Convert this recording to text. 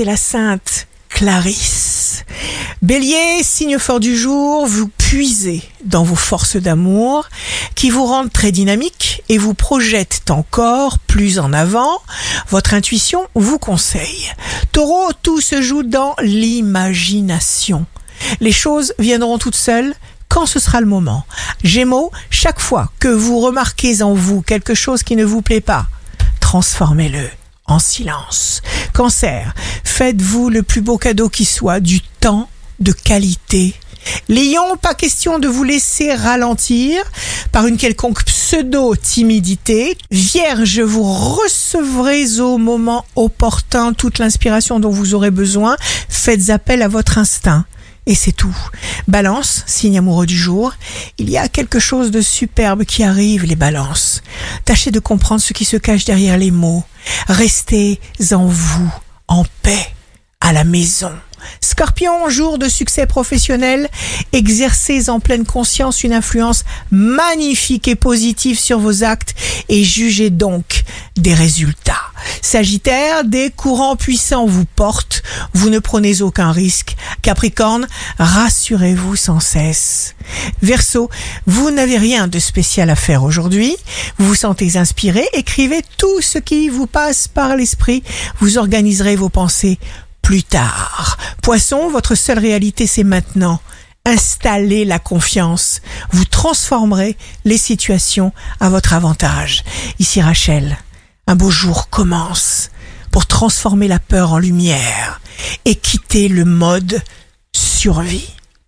c'est la sainte Clarisse. Bélier, signe fort du jour, vous puisez dans vos forces d'amour qui vous rendent très dynamique et vous projettent encore plus en avant. Votre intuition vous conseille. Taureau, tout se joue dans l'imagination. Les choses viendront toutes seules quand ce sera le moment. Gémeaux, chaque fois que vous remarquez en vous quelque chose qui ne vous plaît pas, transformez-le en silence. Cancer, faites-vous le plus beau cadeau qui soit, du temps de qualité. Lion, pas question de vous laisser ralentir par une quelconque pseudo-timidité. Vierge, vous recevrez au moment opportun toute l'inspiration dont vous aurez besoin. Faites appel à votre instinct. Et c'est tout. Balance, signe amoureux du jour. Il y a quelque chose de superbe qui arrive, les balances. Tâchez de comprendre ce qui se cache derrière les mots. Restez en vous, en paix, à la maison. Scorpion, jour de succès professionnel, exercez en pleine conscience une influence magnifique et positive sur vos actes et jugez donc des résultats. Sagittaire, des courants puissants vous portent, vous ne prenez aucun risque. Capricorne, rassurez-vous sans cesse. Verseau, vous n'avez rien de spécial à faire aujourd'hui, vous vous sentez inspiré, écrivez tout ce qui vous passe par l'esprit, vous organiserez vos pensées plus tard. Poisson, votre seule réalité c'est maintenant. Installez la confiance. Vous transformerez les situations à votre avantage. Ici Rachel, un beau jour commence pour transformer la peur en lumière et quitter le mode survie.